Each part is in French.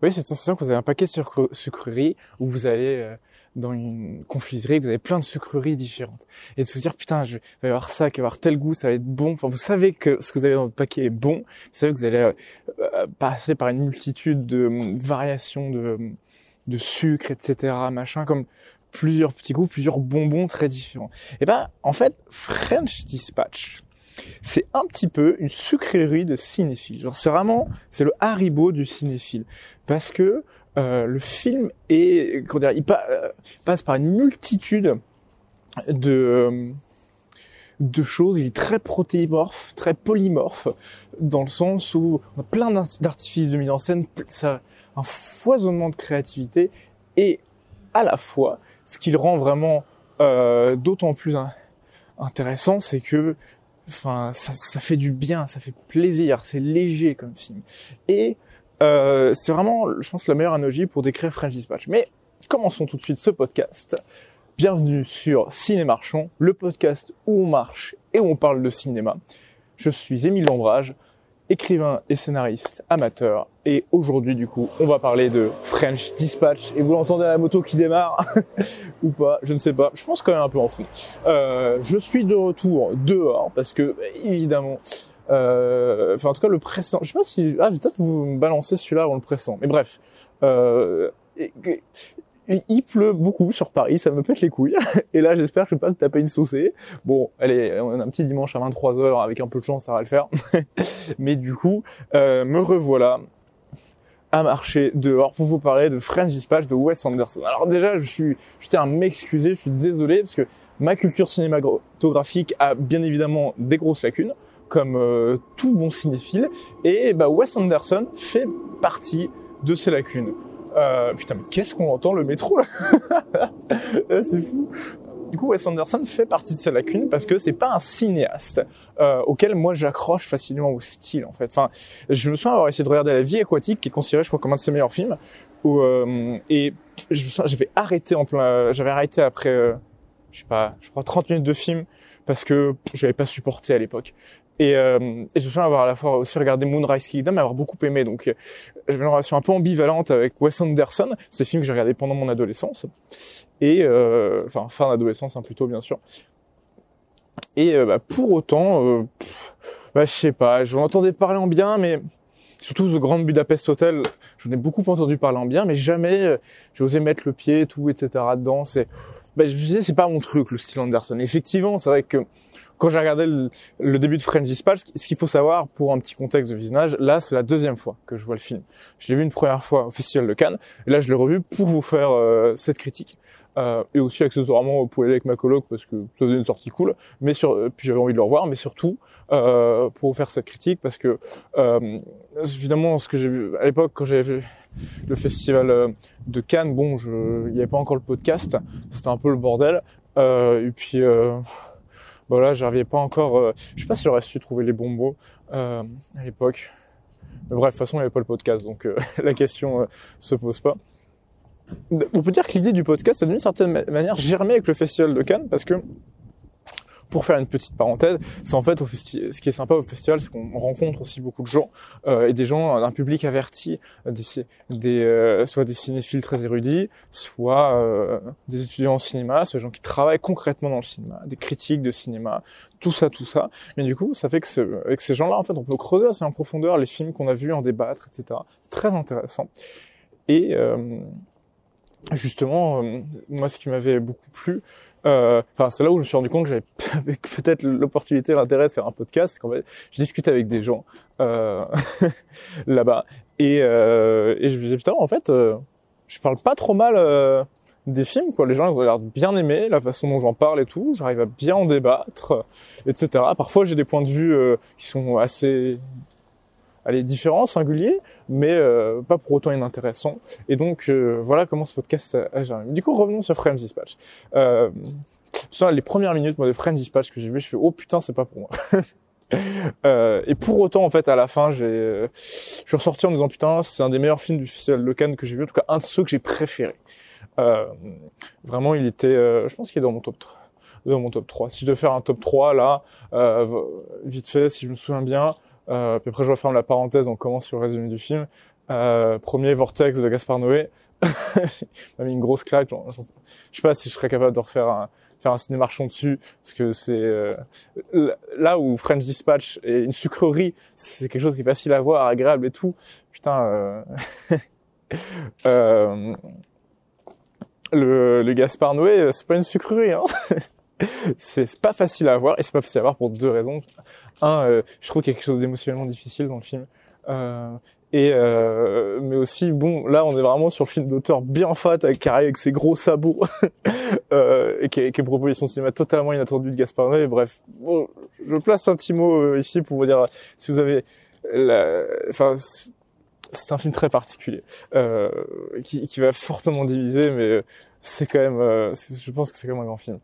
voyez cette sensation que vous avez un paquet de sucreries où vous allez dans une confiserie, vous avez plein de sucreries différentes. Et de se dire, putain, je vais avoir ça, qui va avoir tel goût, ça va être bon. Enfin, vous savez que ce que vous avez dans votre paquet est bon. Vous savez que vous allez euh, passer par une multitude de euh, variations de, de sucre, etc., machin, comme plusieurs petits goûts, plusieurs bonbons très différents. Et ben, en fait, French Dispatch, c'est un petit peu une sucrerie de cinéphile. C'est vraiment, c'est le Haribo du cinéphile. Parce que euh, le film euh, passe par une multitude de euh, de choses. Il est très protéimorphe, très polymorphe, dans le sens où on a plein d'artifices de mise en scène, un foisonnement de créativité, et à la fois, ce qui le rend vraiment d'autant plus intéressant, c'est que, enfin, ça, fait du bien, ça fait plaisir, c'est léger comme film, et euh, c'est vraiment, je pense, la meilleure analogie pour décrire French Dispatch. Mais commençons tout de suite ce podcast. Bienvenue sur Ciné Marchand, le podcast où on marche et où on parle de cinéma. Je suis Émile Lombrage, écrivain et scénariste amateur. Et aujourd'hui, du coup, on va parler de French Dispatch. Et vous l'entendez à la moto qui démarre ou pas, je ne sais pas. Je pense quand même un peu en fou. Euh, je suis de retour dehors parce que, évidemment, euh, enfin, en tout cas, le pressant. Je sais pas si. Ah, peut-être vous balancer celui-là avant le pressant. Mais bref. Euh, il pleut beaucoup sur Paris, ça me pète les couilles. Et là, j'espère que je vais pas me taper une saucée. Bon, allez, on a un petit dimanche à 23h, avec un peu de chance, ça va le faire. Mais du coup, euh, me revoilà à marcher dehors pour vous parler de French Dispatch de Wes Anderson. Alors déjà, je suis, je tiens à m'excuser, je suis désolé parce que ma culture cinématographique a bien évidemment des grosses lacunes comme euh, tout bon cinéphile. Et bah, Wes Anderson fait partie de ces lacunes. Euh, putain, mais qu'est-ce qu'on entend le métro euh, C'est fou. Du coup, Wes Anderson fait partie de ces lacunes parce que c'est pas un cinéaste euh, auquel moi j'accroche facilement au style en fait. Enfin, je me souviens avoir essayé de regarder La Vie aquatique, qui est considéré, je crois, comme un de ses meilleurs films, où, euh, et j'avais arrêté en plein, j'avais arrêté après, je sais pas, je crois 30 minutes de film parce que j'avais pas supporté à l'époque. Et, euh, et, je me souviens avoir à la fois aussi regardé Moonrise Kingdom et avoir beaucoup aimé. Donc euh, j'avais une relation un peu ambivalente avec Wes Anderson. C'est un film que j'ai regardé pendant mon adolescence. Et euh, enfin fin d'adolescence hein, plutôt bien sûr. Et euh, bah, pour autant, euh, bah, je sais pas, je entendais parler en bien, mais surtout The Grand Budapest Hotel, j'en ai beaucoup entendu parler en bien, mais jamais j'ai osé mettre le pied, tout, etc. dedans. C'est, bah, je disais, c'est pas mon truc le style Anderson. Effectivement, c'est vrai que quand j'ai regardé le, début de French Dispatch, ce qu'il faut savoir pour un petit contexte de visionnage, là c'est la deuxième fois que je vois le film. Je l'ai vu une première fois au Festival de Cannes, et là je l'ai revu pour vous faire euh, cette critique. Euh, et aussi accessoirement pour aller avec ma coloc parce que ça faisait une sortie cool mais sur euh, puis j'avais envie de le revoir mais surtout euh, pour faire cette critique parce que euh, évidemment ce que j'ai vu à l'époque quand j'avais vu le festival euh, de Cannes bon il n'y avait pas encore le podcast c'était un peu le bordel et puis Bon là, j'arrivais pas encore. Euh, je sais pas si j'aurais su trouver les bons mots euh, à l'époque. Bref, de toute façon, il n'y avait pas le podcast, donc euh, la question euh, se pose pas. On peut dire que l'idée du podcast, d'une certaine manière, germé avec le Festival de Cannes, parce que pour faire une petite parenthèse, c'est en fait au ce qui est sympa au festival, c'est qu'on rencontre aussi beaucoup de gens euh, et des gens d'un public averti, des, des euh, soit des cinéphiles très érudits, soit euh, des étudiants en cinéma, soit des gens qui travaillent concrètement dans le cinéma, des critiques de cinéma, tout ça, tout ça. Mais du coup, ça fait que ce, avec ces gens-là, en fait, on peut creuser assez en profondeur les films qu'on a vus, en débattre, etc. C'est très intéressant. Et euh, justement, moi, ce qui m'avait beaucoup plu, euh, enfin, c'est là où je me suis rendu compte que j'avais peut-être l'opportunité, l'intérêt de faire un podcast. C'est qu'en fait, je discutais avec des gens euh, là-bas et, euh, je me disais putain, en fait, euh, je parle pas trop mal euh, des films. Quoi. Les gens ils ont l'air bien aimer la façon dont j'en parle et tout. J'arrive à bien en débattre, etc. Parfois, j'ai des points de vue qui sont assez allez, différents, singuliers, mais euh, pas pour autant inintéressants. Et donc, euh, voilà comment ce podcast a, géré. Du coup, revenons sur Friends Dispatch. Euh, les premières minutes moi, de Friends Dispatch que j'ai vu, je fais « Oh putain, c'est pas pour moi !» et pour autant, en fait, à la fin, j'ai, je suis ressorti en disant putain, c'est un des meilleurs films du Festival de Cannes que j'ai vu, en tout cas un de ceux que j'ai préférés. Euh, vraiment, il était, je pense qu'il est dans mon top 3 dans mon top 3. Si je devais faire un top 3 là, vite fait, si je me souviens bien, euh, puis après, je referme la parenthèse, on commence sur le résumé du film. Euh, premier Vortex de Gaspard Noé. m'a mis une grosse claque. je sais pas si je serais capable de refaire un, faire un cinéma marchand dessus, parce que c'est euh, là où French Dispatch est une sucrerie, c'est quelque chose qui est facile à voir, agréable et tout. Putain, euh... euh le, le Gaspard Noé, c'est pas une sucrerie, hein. c'est pas facile à voir et c'est pas facile à voir pour deux raisons. Un, euh, je trouve qu'il y a quelque chose d'émotionnellement difficile dans le film. Euh, et euh, mais aussi bon là on est vraiment sur le film d'auteur bien fat avec carré avec ses gros sabots euh, et qui est, qui est une proposition cinéma totalement inattendue de Gaspard Noé bref bon, je place un petit mot euh, ici pour vous dire si vous avez enfin c'est un film très particulier euh, qui, qui va fortement diviser mais c'est quand même euh, je pense que c'est quand même un grand film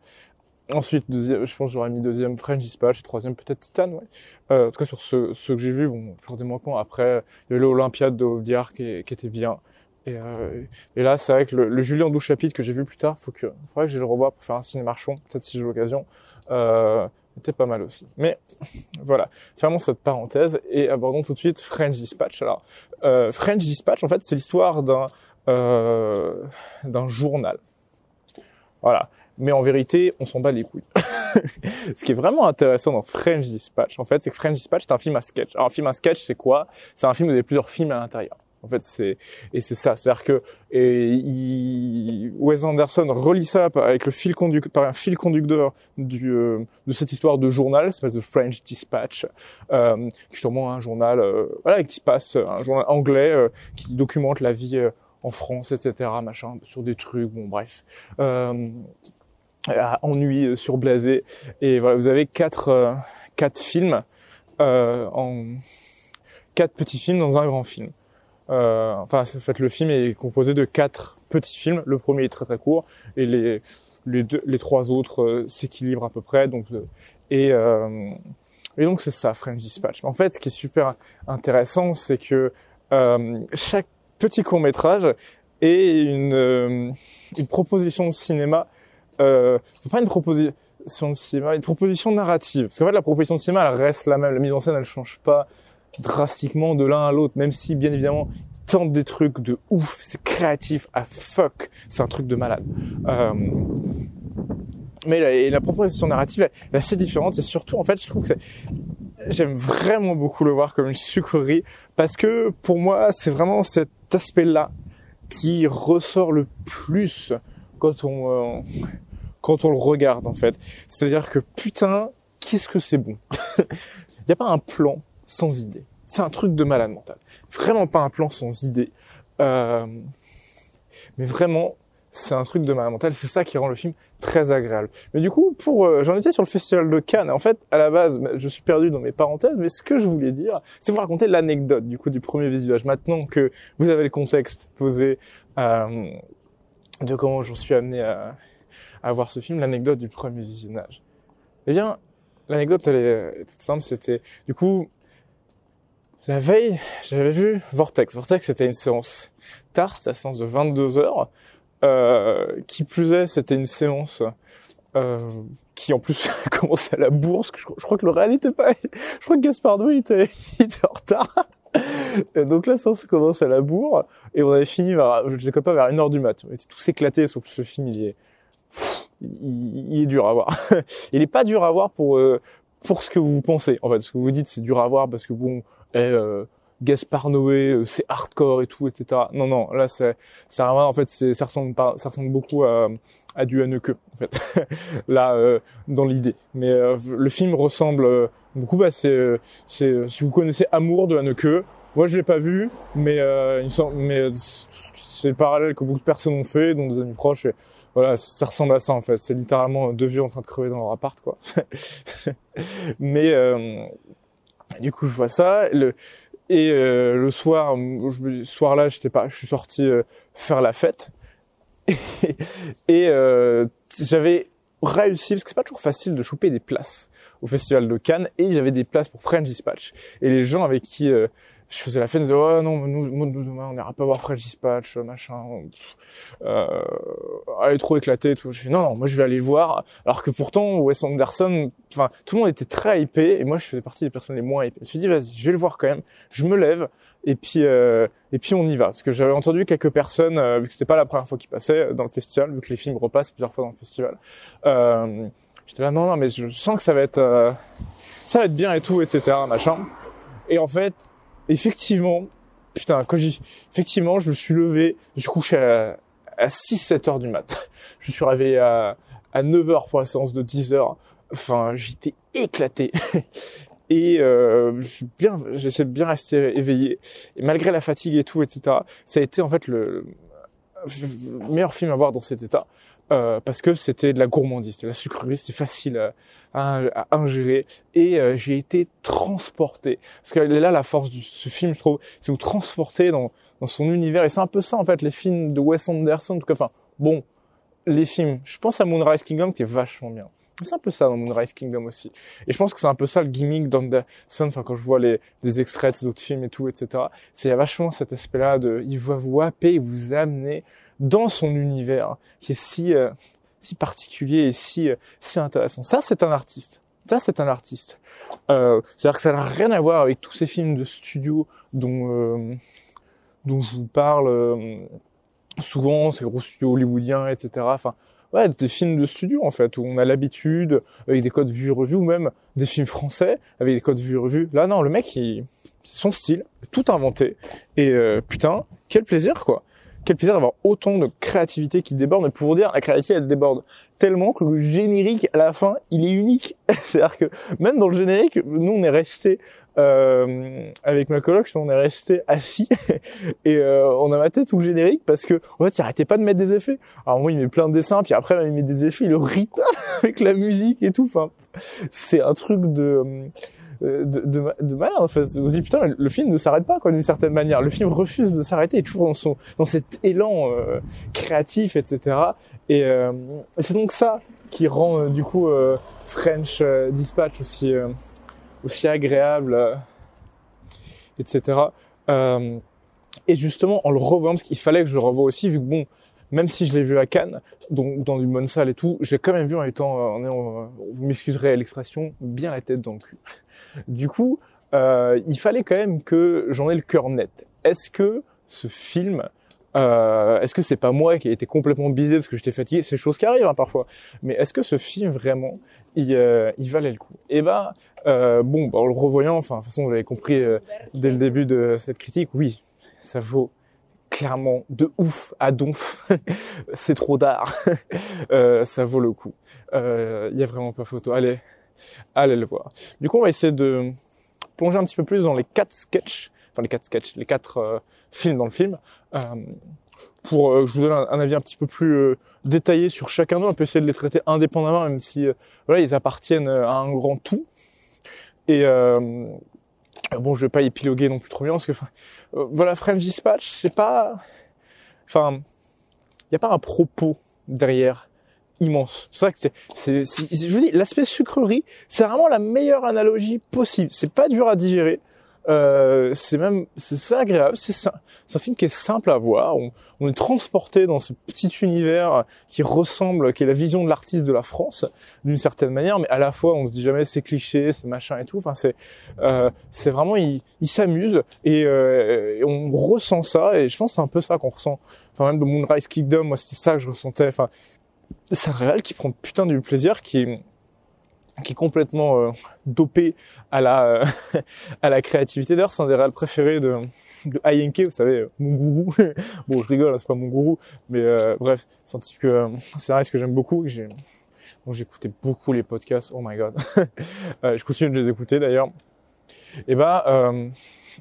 Ensuite, deuxième, je pense j'aurais mis deuxième French Dispatch, troisième peut-être Titan, ouais. Euh, en tout cas, sur ce, ce que j'ai vu, bon, toujours des manquants. Après, il y avait l'Olympiade de Audiard qui, qui, était bien. Et, euh, et là, c'est vrai que le, le Julien 12 chapitres que j'ai vu plus tard, faut que, faudrait que j'ai le revoie pour faire un ciné marchand, peut-être si j'ai l'occasion, euh, était pas mal aussi. Mais voilà, fermons cette parenthèse et abordons tout de suite French Dispatch. Alors, euh, French Dispatch, en fait, c'est l'histoire d'un euh, d'un journal. Voilà mais en vérité, on s'en bat les couilles. Ce qui est vraiment intéressant dans French Dispatch, en fait, c'est que French Dispatch, c'est un film à sketch. Alors, un film à sketch, c'est quoi? C'est un film où il y a plusieurs films à l'intérieur. En fait, c'est et c'est ça, c'est-à-dire que et il, Wes Anderson relie ça avec le fil conducteur, par un fil conducteur du, euh, de cette histoire de journal, c'est de French Dispatch, euh, justement un journal, euh, voilà, qui se passe, un journal anglais euh, qui documente la vie euh, en France, etc., machin, sur des trucs, bon, bref. Euh, ennui euh, surblasé. Et voilà, vous avez quatre, euh, quatre films euh, en quatre petits films dans un grand film. Euh, enfin, en fait, le film est composé de quatre petits films. Le premier est très très court et les les, deux, les trois autres euh, s'équilibrent à peu près. Donc et et donc c'est ça, French Dispatch. En fait, ce qui est super intéressant, c'est que chaque petit court métrage est une une proposition de cinéma euh, c'est pas une proposition de cinéma, une proposition narrative. Parce qu'en fait, la proposition de cinéma, elle reste la même. La mise en scène, elle change pas drastiquement de l'un à l'autre, même si, bien évidemment, ils tentent des trucs de ouf. C'est créatif à fuck. C'est un truc de malade. Euh, mais la, proposition narrative est assez différente. C'est surtout, en fait, je trouve que j'aime vraiment beaucoup le voir comme une sucrerie parce que pour moi, c'est vraiment cet aspect-là qui ressort le plus quand on, euh, quand on le regarde en fait. C'est-à-dire que putain, qu'est-ce que c'est bon. Il n'y a pas un plan sans idée. C'est un truc de malade mental. Vraiment pas un plan sans idée. Euh, mais vraiment, c'est un truc de malade mental. C'est ça qui rend le film très agréable. Mais du coup, pour euh, j'en étais sur le festival de Cannes. En fait, à la base, je suis perdu dans mes parenthèses. Mais ce que je voulais dire, c'est vous raconter l'anecdote du coup du premier visionnage. Maintenant que vous avez le contexte posé euh, de comment j'en suis amené à à voir ce film, l'anecdote du premier visionnage. Eh bien, l'anecdote, elle est toute simple, c'était, du coup, la veille, j'avais vu Vortex. Vortex, c'était une séance tard, c'était la séance de 22 heures. Euh, qui plus est, c'était une séance euh, qui en plus commençait à la bourse. Je, je, crois que le réel était pas... Je crois que Gaspard Noé était, était en retard. Et donc la séance commence à la bourre et on avait fini vers, je sais pas, vers une heure du mat. On était tous éclatés, sauf que ce film, il est il, est dur à voir. il est pas dur à voir pour euh, pour ce que vous pensez. En fait, ce que vous dites, c'est dur à voir parce que bon, eh, euh, Gaspard Noé, euh, c'est hardcore et tout, etc. Non, non, là, c'est, ça en fait, c'est, ça ressemble pas, ça ressemble beaucoup à, à du Haneke, en fait. là, euh, dans l'idée. Mais le film ressemble beaucoup, bah, c'est, c'est, si vous connaissez Amour de Haneke, moi, je l'ai pas vu, mais, il semble, mais c'est le parallèle que beaucoup de personnes ont fait, dont des amis proches. Et, voilà, ça ressemble à ça en fait. C'est littéralement deux vieux en train de crever dans leur appart, quoi. Mais euh, du coup, je vois ça. Le, et euh, le soir, je, soir là, j'étais pas, je suis sorti euh, faire la fête. et j'avais réussi parce que c'est pas toujours facile de choper des places au festival de Cannes et j'avais des places pour French Dispatch. Et les gens avec qui je faisais la fête, je disais, oh non, nous, nous, nous, on n'ira pas voir French Dispatch, machin, euh, elle est trop éclatée et tout. Je fais, non, non, moi je vais aller le voir. Alors que pourtant, Wes Anderson, enfin, tout le monde était très hypé, et moi je faisais partie des personnes les moins hypées. Je me suis dit, vas-y, je vais le voir quand même. Je me lève, et puis, euh, et puis on y va. Parce que j'avais entendu quelques personnes, euh, vu que c'était pas la première fois qu'ils passaient dans le festival, vu que les films repassent plusieurs fois dans le festival, euh, j'étais là, non, non, mais je sens que ça va être, euh, ça va être bien et tout, etc., machin. Et en fait, effectivement, putain, quand j'ai, effectivement, je me suis levé, je me suis couché à, à 6-7 heures du mat. Je suis réveillé à, à 9 heures pour la séance de 10 heures. Enfin, j'étais éclaté. Et euh, bien, j'essaie de bien rester éveillé. Et malgré la fatigue et tout, etc., ça a été en fait le, meilleur film à voir dans cet état. Euh, parce que c'était de la gourmandise, c'était de la sucrerie, c'était facile à, à, ingérer et euh, j'ai été transporté. Parce que là la force de ce film, je trouve, c'est vous transporter dans, dans son univers et c'est un peu ça en fait les films de Wes Anderson. En tout cas, enfin bon, les films. Je pense à Moonrise Kingdom qui est vachement bien. C'est un peu ça dans Moonrise Kingdom aussi. Et je pense que c'est un peu ça le gimmick d'Anderson, enfin quand je vois les des extraits des autres films et tout, etc. C'est vachement cet aspect-là de, il va vous happer et vous amener dans son univers qui est si euh, si particulier et si euh, si intéressant. Ça, c'est un artiste. Ça, c'est un artiste. Euh, C'est-à-dire que ça n'a rien à voir avec tous ces films de studio dont euh, dont je vous parle souvent, ces gros studios hollywoodiens, etc. Enfin, ouais, des films de studio en fait, où on a l'habitude avec des codes vus et revus, ou même des films français avec des codes vus et revus. Là, non, le mec, il, son style, tout inventé. Et putain, quel plaisir quoi quel plaisir d'avoir autant de créativité qui déborde. Pour vous dire, la créativité, elle déborde tellement que le générique, à la fin, il est unique. C'est-à-dire que même dans le générique, nous, on est resté euh, avec ma coloc, on est resté assis et euh, on a maté tout le générique parce que en fait, il arrêtait pas de mettre des effets. Alors moi, il met plein de dessins, puis après, il met des effets, il le rythme avec la musique et tout. Enfin, c'est un truc de de, de, de malade en fait. Vous dites putain, le film ne s'arrête pas quoi d'une certaine manière. Le film refuse de s'arrêter, toujours dans son dans cet élan euh, créatif, etc. Et, euh, c'est donc ça qui rend du coup French Dispatch aussi aussi agréable, etc. et justement en le revoyant, parce qu'il fallait que je le revoie aussi, vu que bon, même si je l'ai vu à Cannes, donc dans une bonne salle et tout, j'ai quand même vu en étant, en ayant, vous m'excuserez l'expression, bien la tête dans le cul. Du coup, euh, il fallait quand même que j'en ai le cœur net. Est-ce que ce film, euh, est-ce que c'est pas moi qui ai été complètement bisé parce que j'étais fatigué? C'est choses qui arrivent hein, parfois. Mais est-ce que ce film vraiment, il, euh, valait le coup? Eh ben, euh, bon, bah, en le revoyant, enfin, de toute façon, vous l'avez compris euh, dès le début de cette critique, oui, ça vaut clairement de ouf à donf. c'est trop d'art. euh, ça vaut le coup. Il y a vraiment pas photo. Allez, allez le voir. Du coup, on va essayer de plonger un petit peu plus dans les quatre sketchs, enfin les quatre sketchs, les quatre euh, films dans le film, euh, pour euh, je vous donne un, avis un petit peu plus détaillé sur chacun d'eux. On peut essayer de les traiter indépendamment, même si voilà, ils appartiennent à un grand tout. Et bon, je vais pas épiloguer non plus trop bien parce que voilà, French Dispatch, c'est pas, enfin, il n'y a pas un propos derrière immense. C'est ça que c'est, je vous dis, l'aspect sucrerie, c'est vraiment la meilleure analogie possible. C'est pas dur à digérer. Euh, c'est même, c'est agréable. C'est un film qui est simple à voir. On, on, est transporté dans ce petit univers qui ressemble, qui est la vision de l'artiste de la France d'une certaine manière, mais à la fois on se dit jamais c'est cliché, c'est machin et tout. Enfin c'est, euh, c'est vraiment il, il s'amuse et, euh, on ressent ça. Et je pense c'est un peu ça qu'on ressent. Enfin même de Moonrise Kingdom, moi c'était ça que je ressentais. Enfin c'est un réel qui prend putain du plaisir, qui qui est complètement euh, dopé à la euh, à la créativité. D'ailleurs, c'est un des réels préférés de de Ayenke, vous savez, mon gourou. bon, je rigole, hein, c'est pas mon gourou, mais euh, bref, c'est un type que c'est un réel que j'aime beaucoup. J'ai bon, j'écoutais beaucoup les podcasts. Oh my god, je continue de les écouter d'ailleurs. Et bah,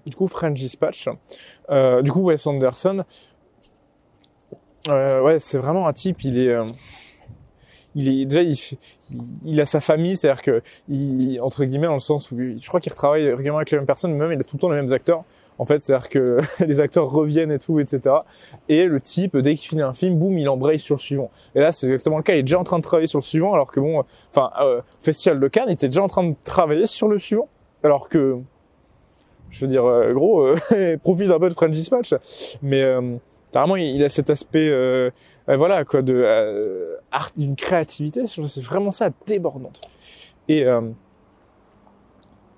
du coup, French Dispatch, du coup, Wes Anderson, euh, ouais, c'est vraiment un type. Il est, euh, il est déjà, il, il, a sa famille, c'est-à-dire que, il, entre guillemets, dans le sens où je crois qu'il retravaille régulièrement avec les mêmes personnes, même il a tout le temps les mêmes acteurs. En fait, c'est-à-dire que les acteurs reviennent et tout, etc. Et le type, dès qu'il finit un film, boum, il embraye sur le suivant. Et là, c'est exactement le cas. Il est déjà en train de travailler sur le suivant, alors que bon, enfin, euh, Festival de Cannes, il était déjà en train de travailler sur le suivant, alors que Je veux dire, euh, gros, euh, profite un peu de French Dispatch. Mais euh, vraiment, il, a cet aspect, euh, voilà, quoi, de art, d'une créativité. C'est vraiment ça, débordante. Et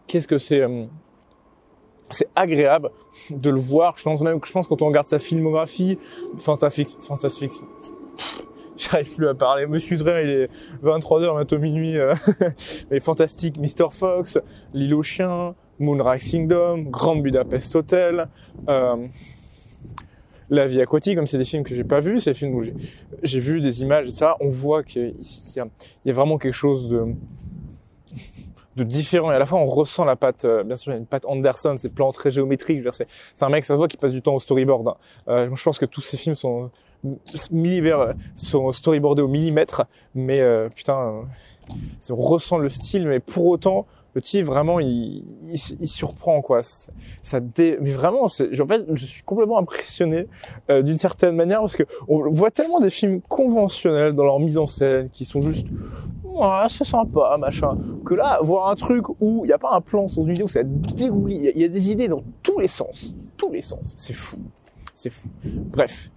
qu'est-ce que c'est c'est agréable de le voir. Je pense même que je pense quand on regarde sa filmographie, fantastique, fantastique. J'arrive plus à parler. Monsieur Dre, il est 23h, bientôt minuit. Euh, mais fantastique, Mr. Fox, L'île aux chiens, Moonrise Kingdom, Grand Budapest Hotel, euh, La vie aquatique, comme c'est des films que j'ai pas vus, c'est des films où j'ai vu des images et ça, on voit qu'il y, y, a vraiment quelque chose de différent et à la fois on ressent la patte euh, bien sûr il y a une patte Anderson ces plans très géométriques c'est un mec ça se voit qui passe du temps au storyboard hein. euh, je pense que tous ces films sont storyboardés au millimètre mais euh, putain on ressent le style mais pour autant le vraiment il, il, surprend quoi. Ça dé... mais vraiment en fait je suis complètement impressionné euh, d'une certaine manière parce que on voit tellement des films conventionnels dans leur mise en scène qui sont juste ouais, c'est sympa machin que là voir un truc où il n'y a pas un plan sur une vidéo ça dégouline il y, a des idées dans tous les sens. Tous les sens. C'est fou. C'est fou. Bref.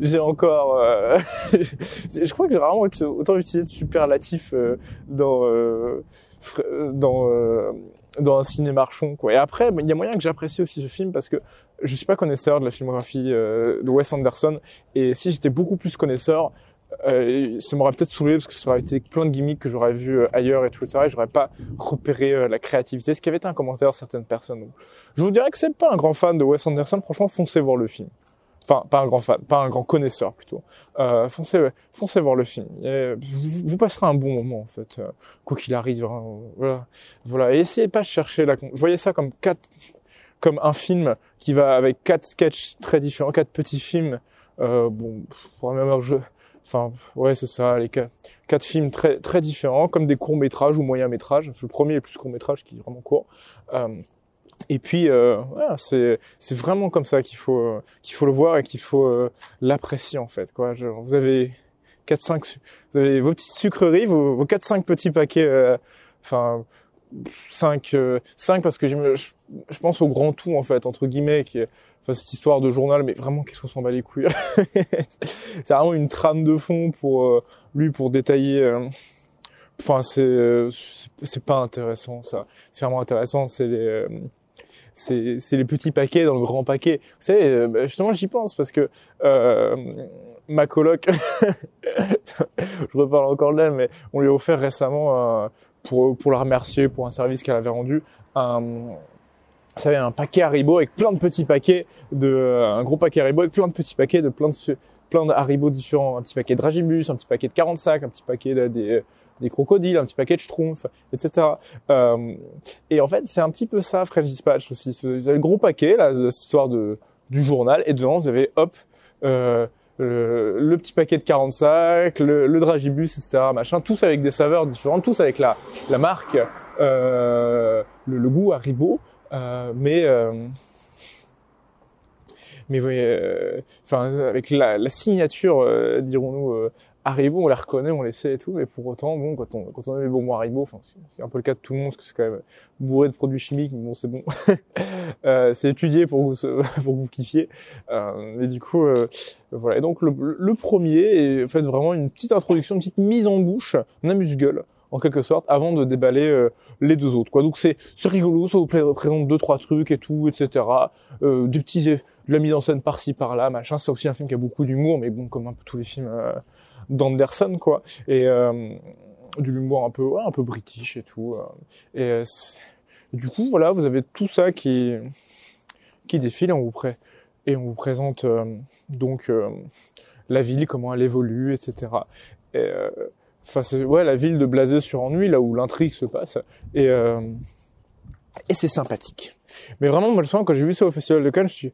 J'ai encore euh... je crois que j'ai vraiment autant utilisé de superlatif euh, dans euh, dans euh, dans un ciné marchand quoi. Et après, il y a moyen que j'apprécie aussi ce film parce que je suis pas connaisseur de la filmographie euh, de Wes Anderson et si j'étais beaucoup plus connaisseur, euh, ça m'aurait peut-être saoulé parce que ça aurait été plein de gimmicks que j'aurais vu euh, ailleurs et tout ça et j'aurais pas repéré la créativité. Ce qui avait été un commentaire certaines personnes? je vous dirais que c'est pas un grand fan de Wes Anderson. Franchement, foncez voir le film. Enfin, pas un grand fan, pas un grand connaisseur plutôt. Euh, foncez, foncez voir le film. vous, passerez un bon moment en fait, euh, quoi qu'il arrive. Hein, voilà, voilà. Et essayez pas de chercher la. Voyez ça comme quatre, comme un film qui va avec quatre sketchs très différents, quatre petits films. Euh, bon, pour la même jeu. Enfin, ouais, c'est ça, les quatre, quatre films très très différents, comme des courts métrages ou moyens métrages. Le premier est plus court métrage, qui est vraiment court. Euh, et puis, euh, voilà, c'est c'est vraiment comme ça qu'il faut qu'il faut le voir et qu'il faut euh, l'apprécier en fait. Quoi. vous avez quatre cinq, vous avez vos petites sucreries, vos, vos quatre cinq petits paquets. Euh, enfin, cinq euh, cinq parce que je, je, pense au grand tout en fait entre guillemets qui enfin cette histoire de journal mais vraiment qu'est-ce qu'on s'en bat les couilles c'est vraiment une trame de fond pour lui pour détailler enfin c'est c'est pas intéressant ça c'est vraiment intéressant c'est les c'est les petits paquets dans le grand paquet. Vous savez, euh, bah, justement, j'y pense parce que euh, ma coloc, je reparle encore d'elle, mais on lui a offert récemment, euh, pour, pour la remercier pour un service qu'elle avait rendu, un, ça avait un paquet Haribo avec plein de petits paquets de, un gros paquet Haribo avec plein de petits paquets de plein de, plein de Haribo différents, un petit paquet de Dragibus, un petit paquet de 45, un petit paquet de, des, des crocodiles, un petit paquet de schtroumpfs, etc. Euh, et en fait, c'est un petit peu ça, French Dispatch aussi. Vous avez le gros paquet, là, de histoire de, du journal, et dedans, vous avez, hop, euh, le, petit paquet de 45, le, le dragibus, etc., machin, tous avec des saveurs différentes, tous avec la, la marque, euh, le, le, goût Haribo, euh, mais... Euh, mais voyez, euh, enfin avec la, la signature, dirons-nous, Haribo, on les reconnaît, on les sait et tout, mais pour autant, bon, quand on, quand on a les bonbons Haribo, enfin, c'est un peu le cas de tout le monde, parce que c'est quand même bourré de produits chimiques, mais bon, c'est bon. euh, c'est étudié pour vous, pour vous kiffiez. Euh, mais du coup, euh, voilà. Et donc, le, le premier est, en fait, vraiment une petite introduction, une petite mise en bouche, un amuse-gueule, en quelque sorte, avant de déballer euh, les deux autres. Donc, c'est, rigolo, ça vous présente deux, trois trucs et tout, etc. Euh, des petits, de la mise en scène par-ci, par-là, machin. C'est aussi un film qui a beaucoup d'humour, mais bon, comme un peu tous les films, euh, d'Anderson quoi et euh, du l'humour un peu un peu british et tout et, du coup voilà vous avez tout ça qui qui défile et on vous présente donc la ville comment elle évolue etc et enfin c'est ouais la ville de Blasé sur ennui là où l'intrigue se passe. Et et c'est sympathique. Mais vraiment moi le soir quand j'ai vu ça au festival de Cannes je suis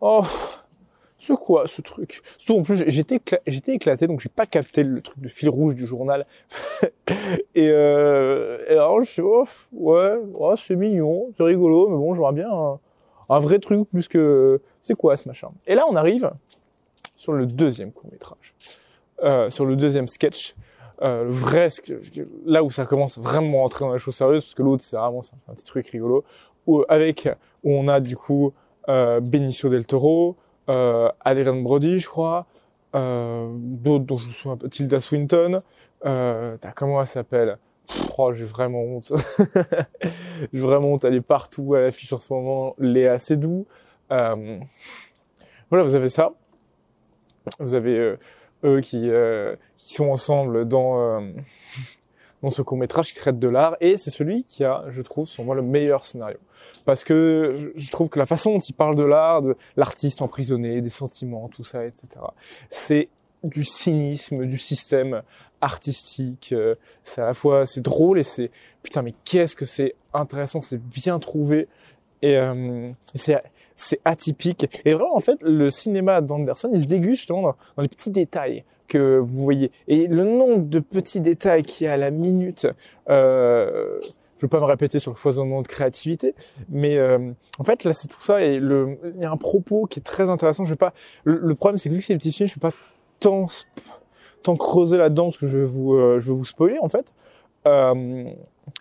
oh c'est quoi ce truc? Surtout en plus j'étais j'étais éclaté donc j'ai pas capté le truc de fil rouge du journal. Et, euh, et alors je suis oh, ouais, ouais c'est mignon c'est rigolo mais bon j'aurais bien un, un, vrai truc plus que c'est quoi ce machin. Et là on arrive sur le deuxième court métrage euh, sur le deuxième sketch euh, vrai là où ça commence vraiment à entrer dans la chose sérieuse parce que l'autre c'est vraiment un petit truc rigolo où, avec où on a du coup euh, Benicio del Toro, euh, Adrian Brody, je crois, euh, d'autres dont je me souviens pas, Tilda Swinton, euh, comment elle s'appelle? Oh, j'ai vraiment honte. j'ai vraiment honte. Elle est partout à l'affiche en ce moment. Léa Seydoux. Euh, voilà, vous avez ça. Vous avez euh, eux qui, euh, qui sont ensemble dans euh, dans ce court métrage qui traite de l'art et c'est celui qui a, je trouve, sur moi le meilleur scénario parce que je trouve que la façon dont il parle de l'art, de l'artiste emprisonné, des sentiments, tout ça, etc. C'est du cynisme du système artistique. Euh, c'est à la fois c'est drôle et c'est putain mais qu'est-ce que c'est intéressant, c'est bien trouvé et, c'est c'est atypique. Et vraiment en fait le cinéma d'Anderson il se déguste dans, les petits détails que vous voyez et le nombre de petits détails qu'il y a à la minute. Euh, je veux pas me répéter sur le foisonnement de créativité, mais euh, en fait là c'est tout ça et le il y a un propos qui est très intéressant. Je vais pas le, problème c'est que vu que c'est des petits films, je vais pas tant tant creuser là-dedans parce que je vais vous euh, je vais vous spoiler en fait. Euh,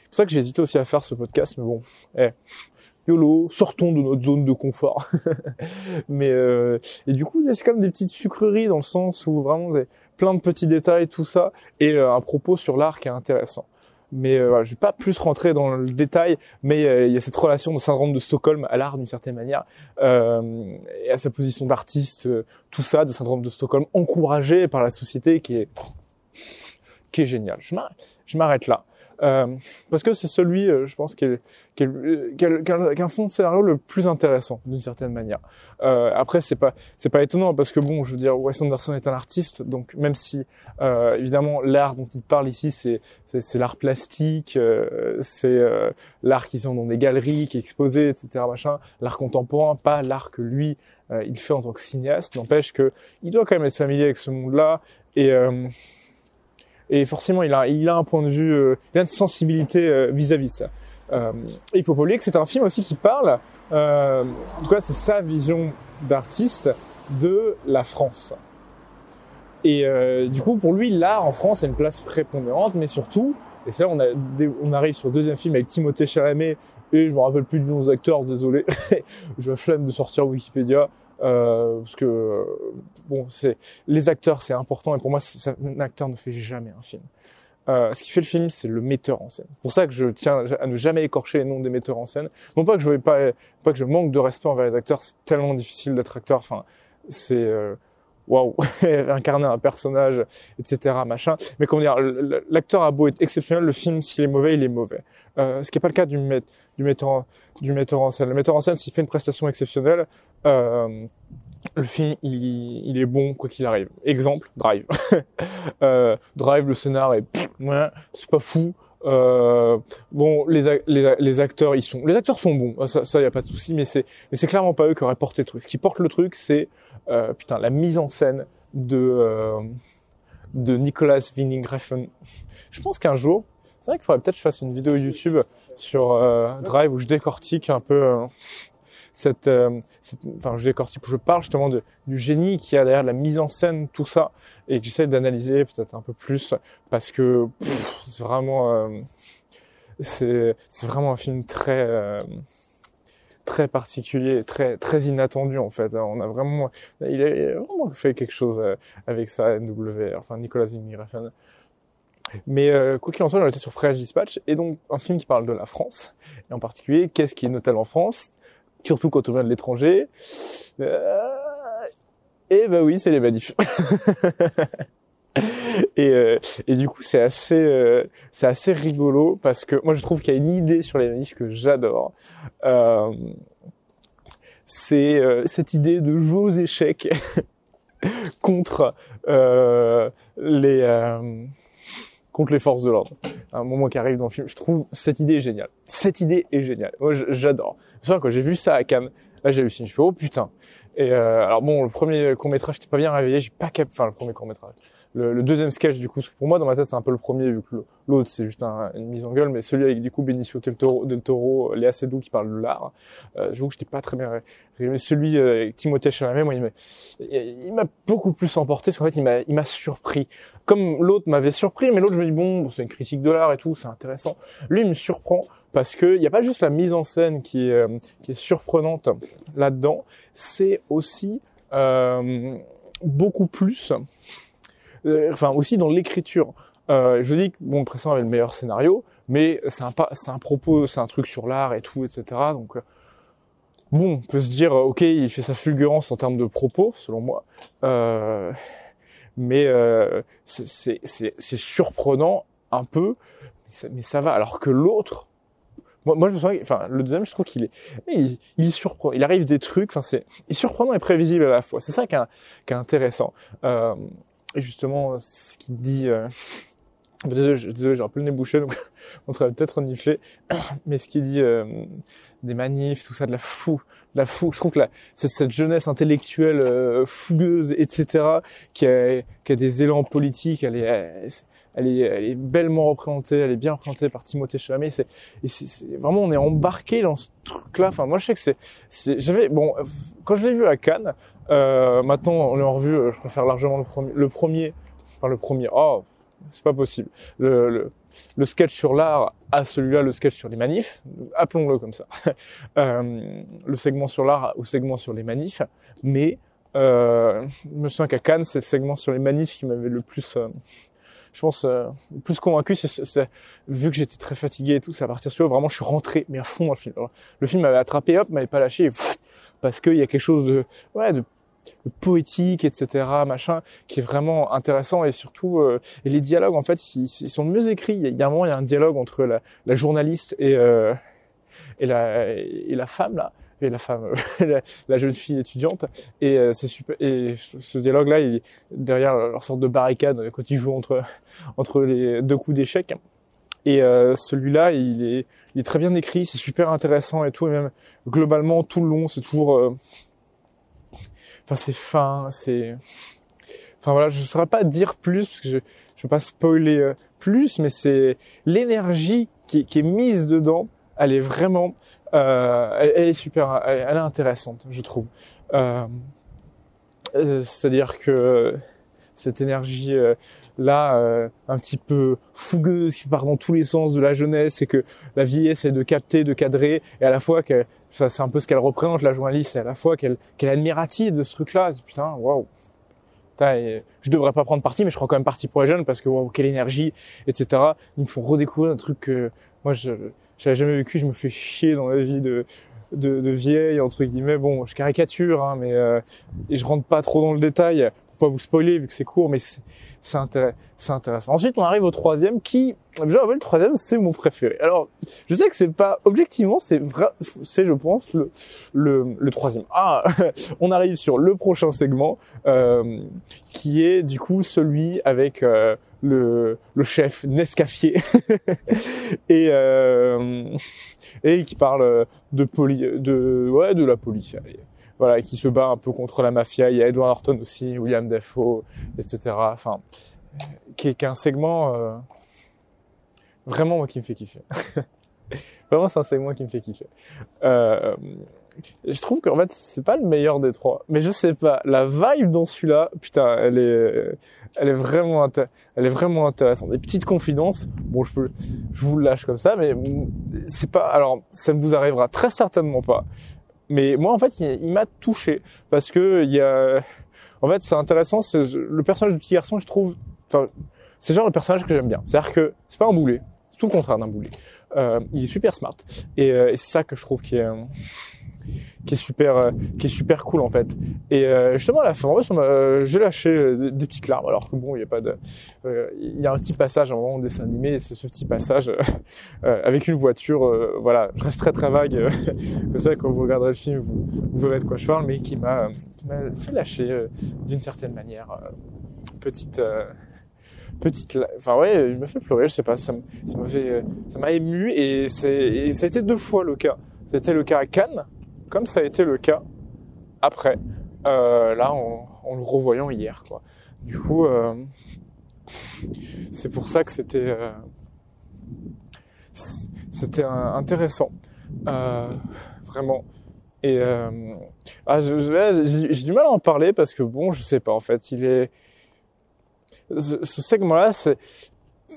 c'est pour ça que j'ai hésité aussi à faire ce podcast, mais bon, eh, YOLO, sortons de notre zone de confort. mais euh, et du coup, c'est comme des petites sucreries dans le sens où vraiment plein de petits détails, tout ça, et euh, un propos sur l'art qui est intéressant. Mais euh, voilà, je vais pas plus rentrer dans le détail, mais euh, il y a cette relation de syndrome de Stockholm à l'art d'une certaine manière, euh, et à sa position d'artiste, euh, tout ça, de syndrome de Stockholm, encouragé par la société, qui est qui est génial. Je m'arrête là. Euh, parce que c'est celui, euh, je pense, qui, est, qui, est, qui, a, qui, a, un fond de scénario le plus intéressant d'une certaine manière. Euh, après, c'est pas, c'est pas étonnant parce que bon, je veux dire, Wes Anderson est un artiste, donc même si euh, évidemment l'art dont il parle ici, c'est, c'est, l'art plastique, euh, c'est l'art qui sont dans des galeries, qui est exposé, etc. Machin, l'art contemporain, pas l'art que lui il fait en tant que cinéaste. N'empêche que il doit quand même être familier avec ce monde-là et et forcément il a un point de vue, euh, il a une sensibilité euh, vis-à-vis de ça. Euh, il faut pas oublier que c'est un film aussi qui parle, euh, en tout cas c'est sa vision d'artiste de la France. Et euh, du coup pour lui l'art en France a une place prépondérante, mais surtout et là on, on arrive sur le deuxième film avec Timothée Chalamet et je me rappelle plus du nom des acteurs, désolé, je flemme de sortir Wikipédia. Euh, parce que bon, c'est les acteurs, c'est important et pour moi, un acteur ne fait jamais un film. Euh, ce qui fait le film, c'est le metteur en scène. Pour ça que je tiens à ne jamais écorcher les noms des metteurs en scène. Non pas que je vais pas, pas que je manque de respect envers les acteurs, c'est tellement difficile d'être acteur. Enfin, c'est euh, waouh, incarner un personnage, etc., machin. Mais comment dire, l'acteur a beau être exceptionnel, le film, s'il est mauvais, il est mauvais. Euh, ce qui n'est pas le cas du, met, du, metteur en, scène. Le metteur en scène, s'il fait une prestation exceptionnelle, euh, le film, il, est bon quoi qu'il arrive. Exemple, Drive. euh, Drive, le scénar est, c'est pas fou. Bon, les, acteurs, ils sont, les acteurs sont bons, ça, ça y a pas de souci, mais c'est, mais c'est clairement pas eux qui auraient porté le truc. Ce qui porte le truc, c'est euh, putain la mise en scène de euh, de Nicolas Winding Refn. Je pense qu'un jour, c'est vrai qu'il faudrait peut-être que je fasse une vidéo YouTube sur euh, Drive où je décortique un peu euh, cette, euh, cette, enfin je décortique, je parle justement du génie qui a derrière la mise en scène, tout ça, et que j'essaie d'analyser peut-être un peu plus parce que c'est vraiment, c'est vraiment un film très très particulier, très très inattendu en fait. On a vraiment, il a vraiment fait quelque chose avec ça, NW, enfin Nicolas Refn. Mais euh, quoi qu'il en soit, on était sur French Dispatch, et donc un film qui parle de la France, et en particulier, qu'est-ce qui est notable en France, surtout quand on vient de l'étranger. Euh, et ben oui, c'est les manifs. et, euh, et du coup, c'est assez, euh, c'est assez rigolo parce que moi, je trouve qu'il y a une idée sur les manifs que j'adore. Euh, c'est euh, cette idée de jouer aux échecs contre les contre les forces de l'ordre. Un moment qui arrive dans le film, je trouve cette idée géniale. Cette idée est géniale. Moi, j'adore. C'est quand j'ai vu ça à Cannes, là j'ai halluciné. Je fais oh putain. Et euh, alors bon, le premier court métrage, j'étais pas bien réveillé, j'ai pas cap. Enfin, le premier court métrage. Le, le, deuxième sketch du coup, pour moi dans ma tête c'est un peu le premier vu que l'autre c'est juste une mise en gueule, mais celui avec du coup Benicio del Toro, del Toro Léa Seydoux qui parle de l'art, euh, j'avoue que j'étais pas très bien mais celui euh, avec Timothée Chalamet, moi il m'a beaucoup plus emporté parce qu'en fait il m'a surpris. Comme l'autre m'avait surpris, mais l'autre je me dis bon c'est une critique de l'art et tout, c'est intéressant. Lui il me surprend parce que il y a pas juste la mise en scène qui est euh, qui est surprenante là-dedans, c'est aussi euh, beaucoup plus enfin aussi dans l'écriture. Euh, je dis que bon, le précédent avait le meilleur scénario, mais c'est un c'est un propos, c'est un truc sur l'art et tout, etc. Donc euh, bon, on peut se dire, ok, il fait sa fulgurance en termes de propos, selon moi, euh, mais euh, c'est surprenant un peu, mais ça, va. Alors que l'autre, moi, je me souviens, enfin, le deuxième, je trouve qu'il est, il, surprend, il arrive des trucs, enfin, c'est, surprenant et prévisible à la fois. C'est ça qui est intéressant. Euh, et justement, ce qu'il dit, euh... désolé, j'ai un peu le nez bouché, donc on devrait peut-être renifler, mais ce qu'il dit euh, des manifs, tout ça, de la fou, la fou, je trouve que c'est cette jeunesse intellectuelle euh, fougueuse, etc., qui a, qui des élans politiques, elle est, elle est, elle est bellement représentée, elle est bien représentée par Timothée Chalamet. C'est, vraiment, on est embarqué dans ce truc-là. Enfin, moi, je sais que c'est j'avais, bon, quand je l'ai vu à Cannes, euh, maintenant, on l'a revu, euh, je préfère largement le premier, le premier, enfin le premier. Oh, c'est pas possible. Le, le, le sketch sur l'art à celui-là, le sketch sur les manifs, appelons-le comme ça. euh, le segment sur l'art au segment sur les manifs, mais euh, je me souviens qu'à Cannes, c'est le segment sur les manifs qui m'avait le plus euh, je pense, euh, plus convaincu, c'est vu que j'étais très fatigué et tout, c'est à partir de là vraiment je suis rentré, mais à fond dans le film. Le film m'avait attrapé, hop, m'avait pas lâché, parce qu'il y a quelque chose de, ouais, de, poétique, etc., machin, qui est vraiment intéressant et surtout, euh, et les dialogues en fait, ils, sont mieux écrits. Il y a un moment, il y a un dialogue entre la, journaliste et euh, et la et la femme là et la femme, la, jeune fille étudiante. Et euh, c'est super. Et ce dialogue-là, il est derrière leur sorte de barricade quand ils jouent entre entre les deux coups d'échecs. Et euh, celui-là, il est, il très bien écrit, c'est super intéressant et tout. Et même globalement, tout le long, c'est toujours. Euh, enfin, c'est fin, c'est. Enfin voilà, je ne saurais pas dire plus parce que je je veux pas spoiler plus, mais c'est l'énergie qui, qui est mise dedans. Elle est vraiment euh, elle, est super, elle, est intéressante, je trouve. Euh, euh, c'est-à-dire que cette énergie là, un petit peu fougueuse, qui part dans tous les sens de la jeunesse, et que la vieillesse est de capter, de cadrer, et à la fois qu'elle, c'est un peu ce qu'elle représente la journaliste, et à la fois qu'elle, qu'elle admirative de ce truc-là. Putain, waouh je devrais pas prendre parti, mais je prends quand même parti pour les jeunes parce que waouh, quelle énergie, etc. Ils me font redécouvrir un truc que moi je j'avais jamais vécu. Je me fais chier dans la vie de de, de vieille entre guillemets. Bon, je caricature, hein, mais euh, et je rentre pas trop dans le détail pour pas vous spoiler vu que c'est court, mais c'est intéressant. Ensuite, on arrive au troisième qui, déjà, le troisième, c'est mon préféré. Alors, je sais que c'est pas, objectivement, c'est vrai, c'est, je pense, le, le, le troisième. Ah, on arrive sur le prochain segment, euh, qui est, du coup, celui avec, euh, le, le chef Nescafier et euh, et qui parle de poli de ouais de la police voilà, qui se bat un peu contre la mafia. Il y a Edward Norton aussi, William Dafoe, etc. Enfin, qui est, un segment euh, vraiment moi qui me fait kiffer. vraiment, c'est un segment qui me fait kiffer. Euh, je trouve qu'en fait, c'est pas le meilleur des trois, mais je sais pas, la vibe dans celui-là, putain, elle est, elle est vraiment, elle est vraiment intéressante. Des petites confidences, bon, je peux, je vous le lâche comme ça, mais c'est pas, alors, ça ne vous arrivera très certainement pas. Mais moi, en fait, il, m'a touché parce que il y a, en fait, c'est intéressant. C'est le personnage du petit garçon, je trouve, enfin, c'est genre le personnage que j'aime bien. C'est-à-dire que c'est pas un boulet, c'est tout le contraire d'un boulet. Euh, il est super smart et, euh, et c'est ça que je trouve qui est qui est super euh, qui est super cool en fait. Et euh, justement à la fin euh, j'ai lâché des petites larmes alors que bon il y a pas de il y a un petit passage à un moment dessin animé c'est ce petit passage avec une voiture voilà. Je reste très très vague comme ça quand vous regarderez le film vous, verrez de quoi je parle mais qui m'a fait lâcher d'une certaine manière petite petite enfin ouais il m'a fait pleurer je sais pas ça m'a fait ça m'a ému et c'est ça a été deux fois le cas. C'était le cas à Cannes comme ça a été le cas après. Euh, là, en le revoyant hier, quoi. Du coup, euh, c'est pour ça que c'était euh, c'était intéressant, vraiment. Et ah, j'ai du mal à en parler parce que bon, je sais pas en fait, il est ce, ce segment-là, c'est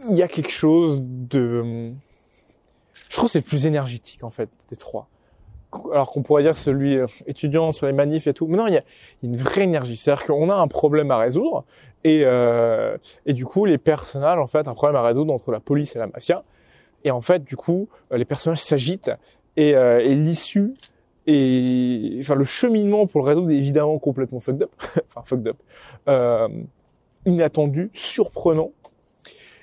il y a quelque chose de je trouve que c'est le plus énergétique en fait des trois alors qu'on pourrait dire celui euh, étudiant sur les manifs et tout. Mais non, il y a une vraie énergie. C'est-à-dire qu'on a un problème à résoudre et, euh, et du coup, les personnages, en fait, un problème à résoudre entre la police et la mafia. Et en fait, du coup, euh, les personnages s'agitent et, euh, et l'issue et enfin le cheminement pour le résoudre est évidemment complètement fucked up, enfin fucked up, euh, inattendu, surprenant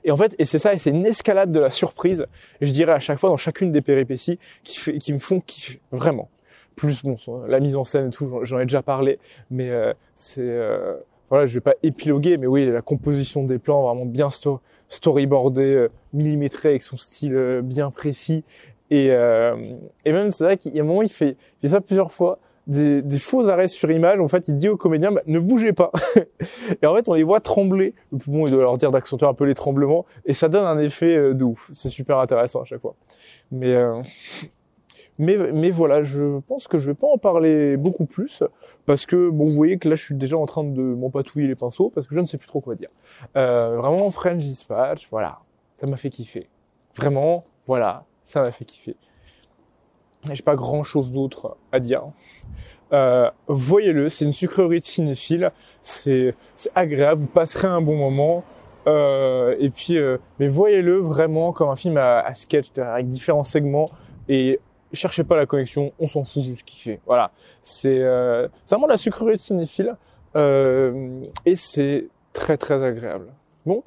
et en fait, et c'est ça, et c'est une escalade de la surprise, je dirais à chaque fois dans chacune des péripéties, qui, fait, qui me font kiffer, vraiment. Plus, bon, la mise en scène et tout, j'en ai déjà parlé, mais euh, c'est... Euh, voilà, je vais pas épiloguer, mais oui, la composition des plans, vraiment bien sto storyboardé, euh, millimétré, avec son style euh, bien précis. Et, et même, c'est vrai qu'il y a un moment, il fait, il fait ça plusieurs fois, des, des, faux arrêts sur image. En fait, il dit aux comédiens, bah, ne bougez pas. et en fait, on les voit trembler. Bon, il doit leur dire d'accentuer un peu les tremblements. Et ça donne un effet euh, de ouf. C'est super intéressant à chaque fois. Mais, euh, mais, mais voilà, je pense que je vais pas en parler beaucoup plus. Parce que, bon, vous voyez que là, je suis déjà en train de m'empatouiller les pinceaux. Parce que je ne sais plus trop quoi dire. Euh, vraiment, French Dispatch, voilà. Ça m'a fait kiffer. Vraiment, voilà. Ça m'a fait kiffer. J'ai pas grand chose d'autre à dire. Euh, voyez-le, c'est une sucrerie de cinéphile, c'est agréable, vous passerez un bon moment. Euh, et puis, euh, mais voyez-le vraiment comme un film à, à, sketch avec différents segments et cherchez pas la connexion, on s'en fout, juste kiffer. Voilà, c'est euh, vraiment la sucrerie de cinéphile euh, et c'est très très agréable. Donc,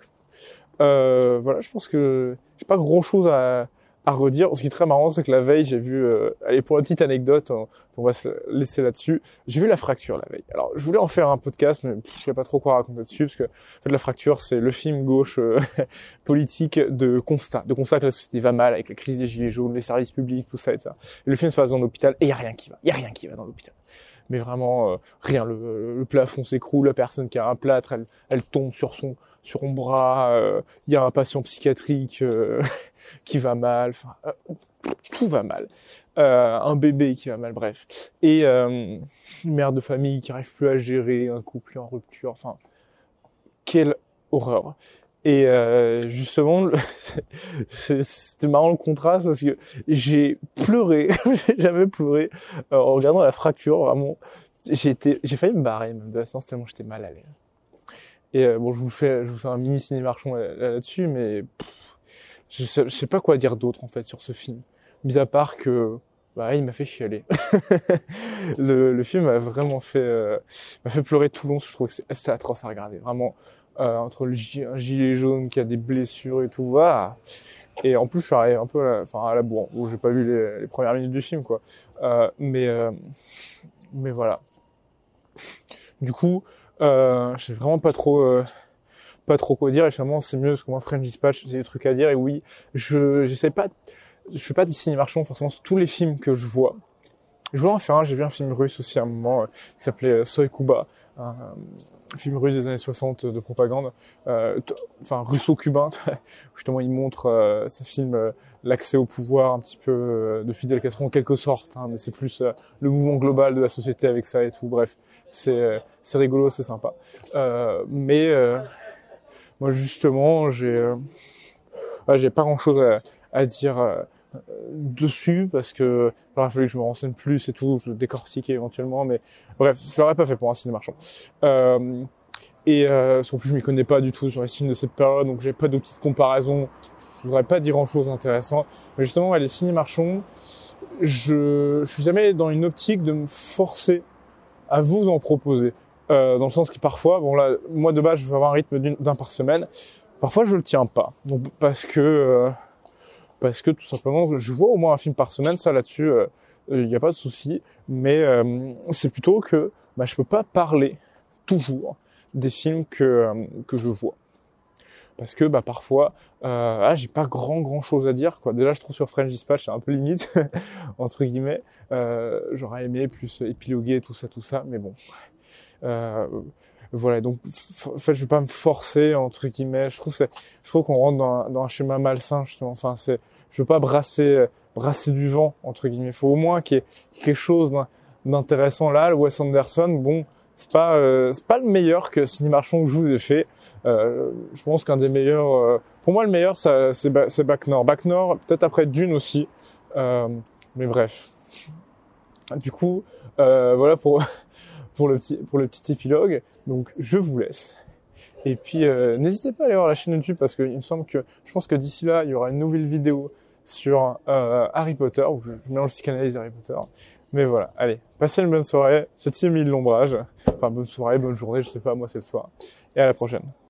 euh, voilà, je pense que j'ai pas grand chose à à redire. Ce qui est très marrant, c'est que la veille, j'ai vu, euh, allez pour la petite anecdote, on, va se laisser là-dessus. J'ai vu la fracture la veille. Alors, je voulais en faire un podcast, mais je sais pas trop quoi raconter dessus, parce que en fait, la fracture, c'est le film gauche euh, politique de constat, de constat que la société va mal avec la crise des gilets jaunes, les services publics, tout ça et ça. Et le film se passe dans l'hôpital et il y a rien qui va. Il y a rien qui va dans l'hôpital mais vraiment euh, rien. Le, plafond s'écroule, la personne qui a un plâtre, elle, tombe sur son bras. Il y a un patient psychiatrique qui va mal, euh, tout va mal. Euh, un bébé qui va mal, bref. Et euh, une mère de famille qui arrive plus à gérer, un couple en rupture, enfin, quelle horreur. Et euh, justement, c'était marrant le contraste parce que j'ai pleuré, j'ai jamais pleuré euh, en regardant la fracture, vraiment. J'ai j'ai failli me barrer de la séance tellement j'étais mal à l'aise. Et bon, je vous fais, je vous fais un mini ciné marchand là-dessus, mais je sais, sais pas quoi dire d'autre en fait sur ce film, mis à part que bah, il m'a fait chialer. le, film m'a vraiment fait euh, m'a fait pleurer tout le long. Je trouve que c'était atroce à regarder. Vraiment euh, entre le gilet jaune qui a des blessures et tout. Ah. Et en plus, je suis arrivé un peu à la, enfin à la bourre où j'ai pas vu les, premières minutes du film quoi. Euh, mais euh, mais voilà. Du coup, euh, j'ai vraiment pas trop euh, pas trop quoi dire et finalement c'est mieux parce que moi French Dispatch j'ai des trucs à dire et oui je j'essaie pas je fais pas des ciné marchand forcément tous les films que je vois je voulais en faire un j'ai vu un film russe aussi à un moment euh, qui s'appelait euh, Soy Kuba un, film russe des années 60 de propagande. Euh, enfin russo-cubain justement il montre euh, filme euh, l'accès au pouvoir un petit peu de Fidel Castro en quelque sorte hein, mais c'est plus le mouvement global de la société avec ça et tout. Bref c'est rigolo c'est sympa. Mais moi justement, j'ai euh, j'ai pas grand chose à, à dire euh, dessus parce que il aurait fallu que je me renseigne plus et tout, je le décortiquer éventuellement, mais bref, ça l'aurait pas fait pour un ciné marchand. Euh, et euh, plus je m'y connais pas du tout sur les films de cette période, donc j'ai pas de petites comparaisons. Je voudrais pas dire grand chose d'intéressant, mais justement les ciné marchands, je, je suis jamais dans une optique de me forcer à vous en proposer. Euh, dans le sens que parfois, bon là, moi de base, je veux avoir un rythme d'un par semaine. Parfois, je le tiens pas, parce que euh, parce que tout simplement, je vois au moins un film par semaine. Ça là-dessus, euh, il n'y a pas de souci. Mais euh, c'est plutôt que bah, je peux pas parler toujours des films que que je vois parce que bah parfois euh, ah, j'ai pas grand grand chose à dire déjà je trouve sur French Dispatch c'est un peu limite entre guillemets euh, j'aurais aimé plus épiloguer tout ça tout ça mais bon Euh, voilà, donc en fait, je vais pas me forcer entre guillemets. Je trouve c'est, je trouve qu'on rentre dans un, dans un schéma malsain justement. Enfin, c'est, je veux pas brasser brasser du vent entre guillemets. Il faut au moins qu'il y ait quelque chose d'intéressant là. Le Wes Anderson, bon, c'est pas euh, c'est pas le meilleur que Sidney Marchand que je vous ai fait. Euh, je pense qu'un des meilleurs, euh, pour moi le meilleur, ça, c'est, c'est Back Nord. Back Nord, peut-être après Dune aussi. Euh, mais bref. Du coup, voilà pour pour le petit pour le petit épilogue. Donc je vous laisse. Et puis n'hésitez pas à aller voir la chaîne YouTube parce qu'il me semble que je pense que d'ici là il y aura une nouvelle vidéo sur Harry Potter où je, mélange psychanalyse Harry Potter. Mais voilà, allez, passez une bonne soirée. C'était Emile Lombrage. Enfin bonne soirée, bonne journée, je sais pas, moi c'est le soir. Et à la prochaine.